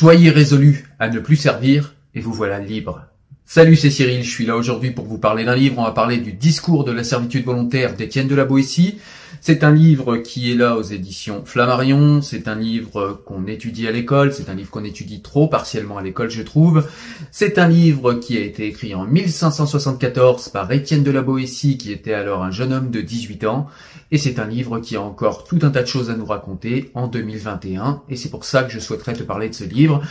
Soyez résolus à ne plus servir et vous voilà libre. Salut, c'est Cyril, je suis là aujourd'hui pour vous parler d'un livre. On va parler du discours de la servitude volontaire d'Étienne de la Boétie. C'est un livre qui est là aux éditions Flammarion. C'est un livre qu'on étudie à l'école. C'est un livre qu'on étudie trop partiellement à l'école, je trouve. C'est un livre qui a été écrit en 1574 par Étienne de la Boétie, qui était alors un jeune homme de 18 ans. Et c'est un livre qui a encore tout un tas de choses à nous raconter en 2021. Et c'est pour ça que je souhaiterais te parler de ce livre.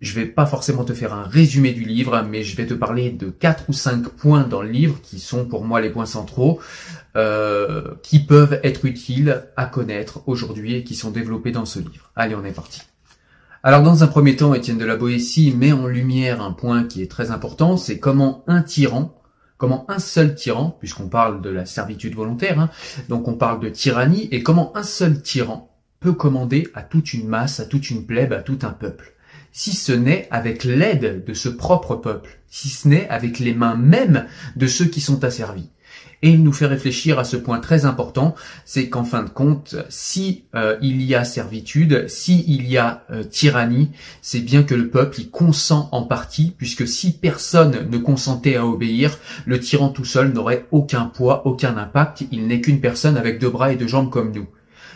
Je vais pas forcément te faire un résumé du livre, mais je vais te parler de quatre ou cinq points dans le livre qui sont pour moi les points centraux, euh, qui peuvent être utiles à connaître aujourd'hui et qui sont développés dans ce livre. Allez, on est parti. Alors dans un premier temps, Étienne de la Boétie met en lumière un point qui est très important, c'est comment un tyran, comment un seul tyran, puisqu'on parle de la servitude volontaire, hein, donc on parle de tyrannie, et comment un seul tyran peut commander à toute une masse, à toute une plèbe, à tout un peuple si ce n'est avec l'aide de ce propre peuple, si ce n'est avec les mains mêmes de ceux qui sont asservis. Et il nous fait réfléchir à ce point très important, c'est qu'en fin de compte, si euh, il y a servitude, si il y a euh, tyrannie, c'est bien que le peuple y consent en partie, puisque si personne ne consentait à obéir, le tyran tout seul n'aurait aucun poids, aucun impact, il n'est qu'une personne avec deux bras et deux jambes comme nous.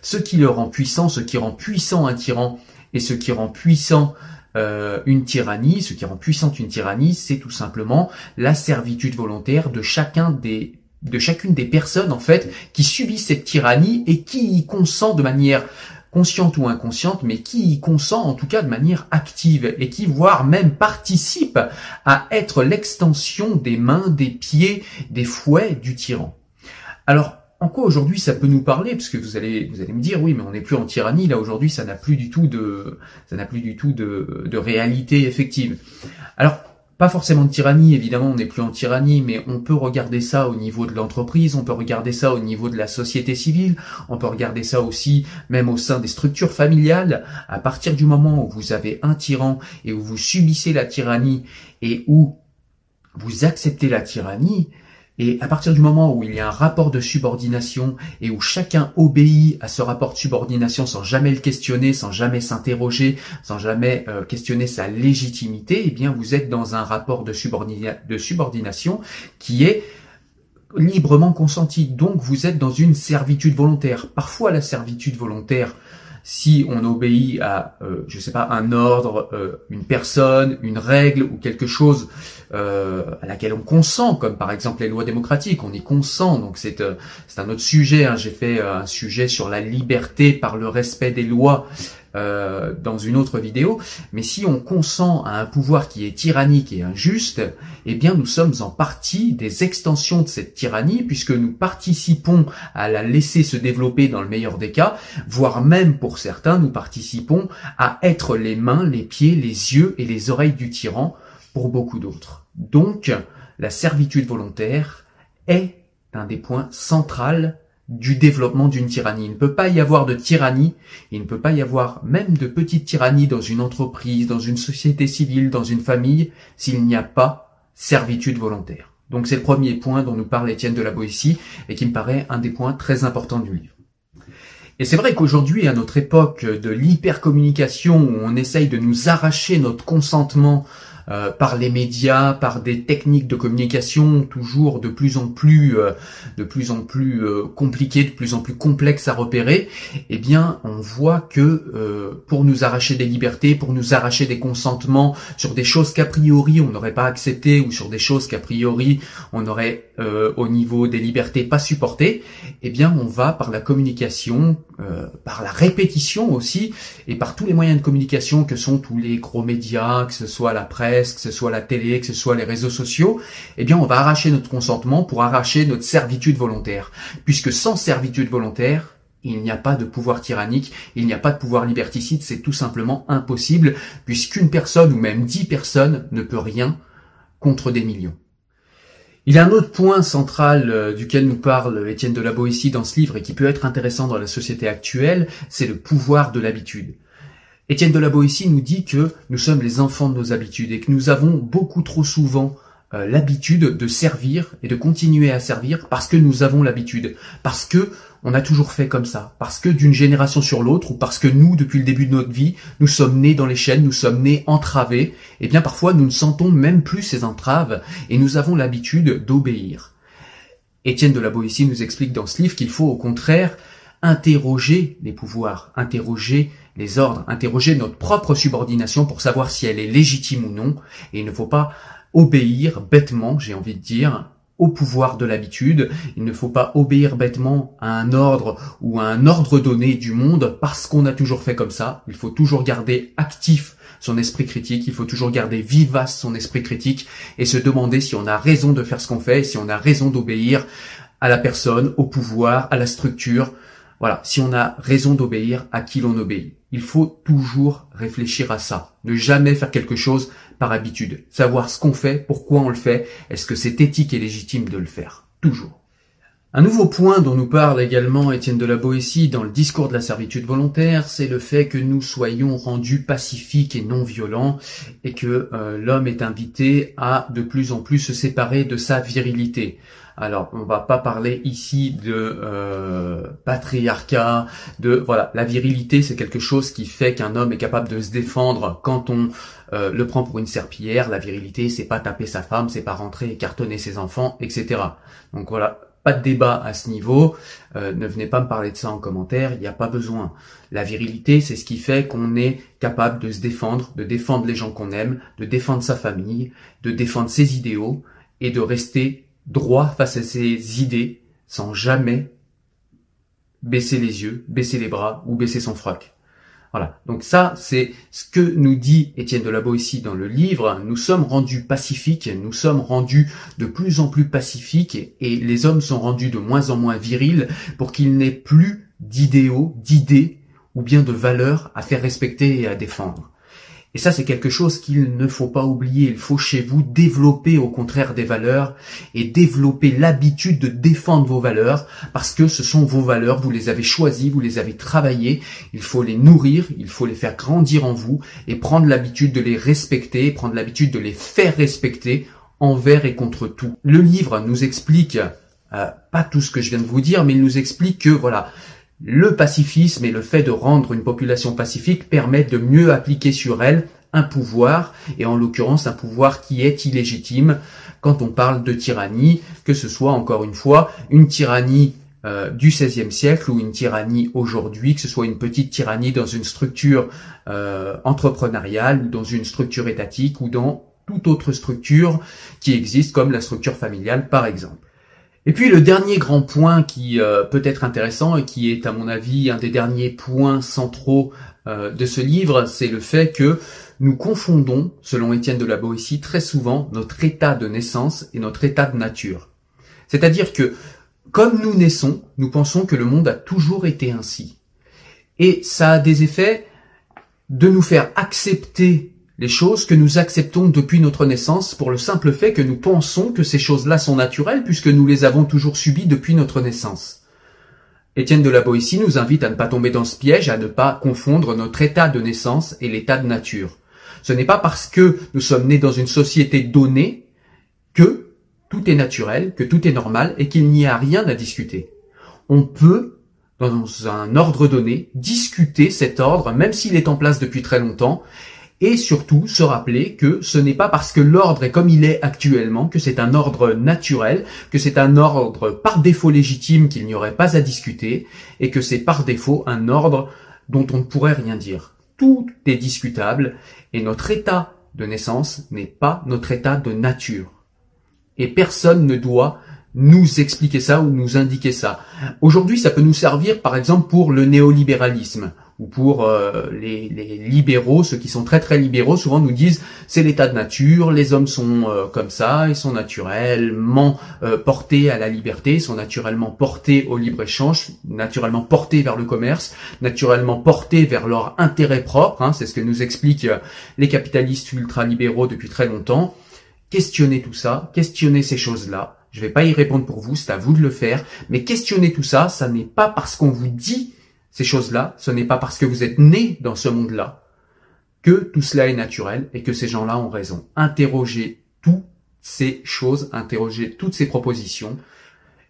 Ce qui le rend puissant, ce qui rend puissant un tyran, et ce qui rend puissant euh, une tyrannie, ce qui rend puissante une tyrannie, c'est tout simplement la servitude volontaire de chacun des de chacune des personnes en fait qui subissent cette tyrannie et qui y consent de manière consciente ou inconsciente, mais qui y consent en tout cas de manière active et qui voire même participe à être l'extension des mains, des pieds, des fouets du tyran. Alors en quoi aujourd'hui ça peut nous parler? Parce que vous allez vous allez me dire oui, mais on n'est plus en tyrannie là aujourd'hui, ça n'a plus du tout de ça n'a plus du tout de, de réalité effective. Alors pas forcément de tyrannie, évidemment, on n'est plus en tyrannie, mais on peut regarder ça au niveau de l'entreprise, on peut regarder ça au niveau de la société civile, on peut regarder ça aussi même au sein des structures familiales. À partir du moment où vous avez un tyran et où vous subissez la tyrannie et où vous acceptez la tyrannie, et à partir du moment où il y a un rapport de subordination et où chacun obéit à ce rapport de subordination sans jamais le questionner, sans jamais s'interroger, sans jamais euh, questionner sa légitimité, eh bien vous êtes dans un rapport de, de subordination qui est librement consenti. Donc vous êtes dans une servitude volontaire. Parfois la servitude volontaire si on obéit à, euh, je sais pas, un ordre, euh, une personne, une règle ou quelque chose euh, à laquelle on consent, comme par exemple les lois démocratiques, on y consent. Donc c'est euh, c'est un autre sujet. Hein. J'ai fait un sujet sur la liberté par le respect des lois. Euh, dans une autre vidéo, mais si on consent à un pouvoir qui est tyrannique et injuste, eh bien nous sommes en partie des extensions de cette tyrannie puisque nous participons à la laisser se développer dans le meilleur des cas, voire même pour certains nous participons à être les mains, les pieds, les yeux et les oreilles du tyran pour beaucoup d'autres. Donc la servitude volontaire est un des points centraux du développement d'une tyrannie. Il ne peut pas y avoir de tyrannie, il ne peut pas y avoir même de petite tyrannie dans une entreprise, dans une société civile, dans une famille, s'il n'y a pas servitude volontaire. Donc c'est le premier point dont nous parle Étienne de la Boétie et qui me paraît un des points très importants du livre. Et c'est vrai qu'aujourd'hui, à notre époque de l'hypercommunication, où on essaye de nous arracher notre consentement euh, par les médias, par des techniques de communication toujours de plus en plus, euh, de plus en plus euh, compliquées, de plus en plus complexes à repérer, eh bien, on voit que pour nous arracher des libertés, pour nous arracher des consentements sur des choses qu'a priori on n'aurait pas acceptées ou sur des choses qu'a priori on aurait au niveau des libertés pas supportées, eh bien, on va par la communication, par la répétition aussi, et par tous les moyens de communication que sont tous les gros médias, que ce soit la presse que ce soit la télé, que ce soit les réseaux sociaux, eh bien on va arracher notre consentement pour arracher notre servitude volontaire. Puisque sans servitude volontaire, il n'y a pas de pouvoir tyrannique, il n'y a pas de pouvoir liberticide, c'est tout simplement impossible, puisqu'une personne ou même dix personnes ne peut rien contre des millions. Il y a un autre point central euh, duquel nous parle Étienne de la Boétie dans ce livre et qui peut être intéressant dans la société actuelle, c'est le pouvoir de l'habitude. Étienne de la Boétie nous dit que nous sommes les enfants de nos habitudes et que nous avons beaucoup trop souvent euh, l'habitude de servir et de continuer à servir parce que nous avons l'habitude, parce que on a toujours fait comme ça, parce que d'une génération sur l'autre ou parce que nous, depuis le début de notre vie, nous sommes nés dans les chaînes, nous sommes nés entravés, et eh bien parfois nous ne sentons même plus ces entraves et nous avons l'habitude d'obéir. Étienne de la Boétie nous explique dans ce livre qu'il faut au contraire interroger les pouvoirs, interroger les ordres, interroger notre propre subordination pour savoir si elle est légitime ou non, et il ne faut pas obéir bêtement, j'ai envie de dire, au pouvoir de l'habitude. Il ne faut pas obéir bêtement à un ordre ou à un ordre donné du monde parce qu'on a toujours fait comme ça. Il faut toujours garder actif son esprit critique, il faut toujours garder vivace son esprit critique et se demander si on a raison de faire ce qu'on fait, si on a raison d'obéir à la personne, au pouvoir, à la structure. Voilà, si on a raison d'obéir, à qui l'on obéit. Il faut toujours réfléchir à ça. Ne jamais faire quelque chose par habitude. Savoir ce qu'on fait, pourquoi on le fait, est-ce que c'est éthique et légitime de le faire. Toujours. Un nouveau point dont nous parle également Étienne de la Boétie dans le discours de la servitude volontaire, c'est le fait que nous soyons rendus pacifiques et non violents et que euh, l'homme est invité à de plus en plus se séparer de sa virilité. Alors, on va pas parler ici de euh, patriarcat, de voilà, la virilité, c'est quelque chose qui fait qu'un homme est capable de se défendre quand on euh, le prend pour une serpillière. La virilité, c'est pas taper sa femme, c'est pas rentrer et cartonner ses enfants, etc. Donc voilà, pas de débat à ce niveau. Euh, ne venez pas me parler de ça en commentaire, il n'y a pas besoin. La virilité, c'est ce qui fait qu'on est capable de se défendre, de défendre les gens qu'on aime, de défendre sa famille, de défendre ses idéaux et de rester droit face à ses idées sans jamais baisser les yeux, baisser les bras ou baisser son froc. Voilà. Donc ça, c'est ce que nous dit Étienne de la Boétie dans le livre. Nous sommes rendus pacifiques, nous sommes rendus de plus en plus pacifiques et les hommes sont rendus de moins en moins virils pour qu'il n'ait plus d'idéaux, d'idées ou bien de valeurs à faire respecter et à défendre. Et ça, c'est quelque chose qu'il ne faut pas oublier. Il faut chez vous développer au contraire des valeurs et développer l'habitude de défendre vos valeurs parce que ce sont vos valeurs, vous les avez choisies, vous les avez travaillées. Il faut les nourrir, il faut les faire grandir en vous et prendre l'habitude de les respecter, prendre l'habitude de les faire respecter envers et contre tout. Le livre nous explique, euh, pas tout ce que je viens de vous dire, mais il nous explique que voilà, le pacifisme et le fait de rendre une population pacifique permettent de mieux appliquer sur elle un pouvoir, et en l'occurrence un pouvoir qui est illégitime quand on parle de tyrannie, que ce soit encore une fois une tyrannie euh, du XVIe siècle ou une tyrannie aujourd'hui, que ce soit une petite tyrannie dans une structure euh, entrepreneuriale ou dans une structure étatique ou dans toute autre structure qui existe comme la structure familiale par exemple. Et puis le dernier grand point qui euh, peut être intéressant et qui est à mon avis un des derniers points centraux euh, de ce livre, c'est le fait que nous confondons, selon Étienne de la Boétie, très souvent notre état de naissance et notre état de nature. C'est-à-dire que comme nous naissons, nous pensons que le monde a toujours été ainsi. Et ça a des effets de nous faire accepter les choses que nous acceptons depuis notre naissance pour le simple fait que nous pensons que ces choses-là sont naturelles puisque nous les avons toujours subies depuis notre naissance. Étienne de la Boétie nous invite à ne pas tomber dans ce piège, à ne pas confondre notre état de naissance et l'état de nature. Ce n'est pas parce que nous sommes nés dans une société donnée que tout est naturel, que tout est normal et qu'il n'y a rien à discuter. On peut, dans un ordre donné, discuter cet ordre, même s'il est en place depuis très longtemps, et surtout se rappeler que ce n'est pas parce que l'ordre est comme il est actuellement, que c'est un ordre naturel, que c'est un ordre par défaut légitime qu'il n'y aurait pas à discuter, et que c'est par défaut un ordre dont on ne pourrait rien dire. Tout est discutable, et notre état de naissance n'est pas notre état de nature. Et personne ne doit nous expliquer ça ou nous indiquer ça. Aujourd'hui, ça peut nous servir par exemple pour le néolibéralisme ou pour euh, les, libéraux, ceux qui sont très très libéraux, souvent nous disent c'est l'état de nature, les hommes sont euh, comme ça, ils sont naturellement euh, portés à la liberté, ils sont naturellement portés au libre-échange, naturellement portés vers le commerce, naturellement portés vers leur intérêt propre, hein, c'est ce que nous expliquent les capitalistes ultra-libéraux depuis très longtemps. Questionnez tout ça, questionnez ces choses-là. Je vais pas y répondre pour vous, c'est à vous de le faire, mais questionnez tout ça, ça n'est pas parce qu'on vous dit ces choses-là, ce n'est pas parce que vous êtes né dans ce monde-là que tout cela est naturel et que ces gens-là ont raison. Interrogez tout ces choses, interroger toutes ces propositions.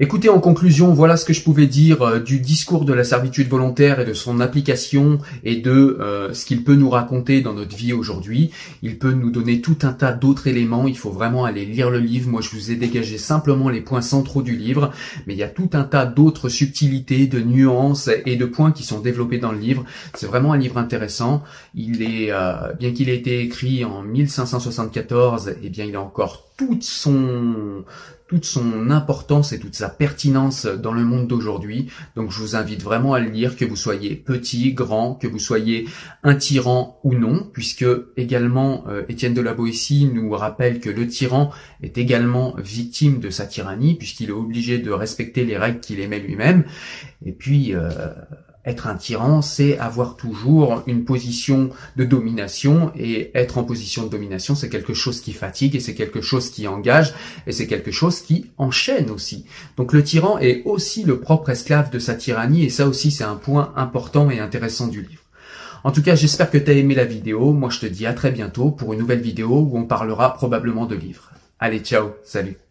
Écoutez, en conclusion, voilà ce que je pouvais dire euh, du discours de la servitude volontaire et de son application et de euh, ce qu'il peut nous raconter dans notre vie aujourd'hui. Il peut nous donner tout un tas d'autres éléments. Il faut vraiment aller lire le livre. Moi, je vous ai dégagé simplement les points centraux du livre, mais il y a tout un tas d'autres subtilités, de nuances et de points qui sont développés dans le livre. C'est vraiment un livre intéressant. Il est, euh, bien qu'il ait été écrit en 1574, et eh bien, il a encore toute son toute son importance et toute sa pertinence dans le monde d'aujourd'hui. Donc je vous invite vraiment à le lire, que vous soyez petit, grand, que vous soyez un tyran ou non, puisque également euh, Étienne de la Boétie nous rappelle que le tyran est également victime de sa tyrannie, puisqu'il est obligé de respecter les règles qu'il émet lui-même. Et puis euh, être un tyran, c'est avoir toujours une position de domination et être en position de domination, c'est quelque chose qui fatigue et c'est quelque chose qui engage et c'est quelque chose qui enchaîne aussi. Donc le tyran est aussi le propre esclave de sa tyrannie et ça aussi c'est un point important et intéressant du livre. En tout cas, j'espère que tu as aimé la vidéo. Moi, je te dis à très bientôt pour une nouvelle vidéo où on parlera probablement de livres. Allez, ciao, salut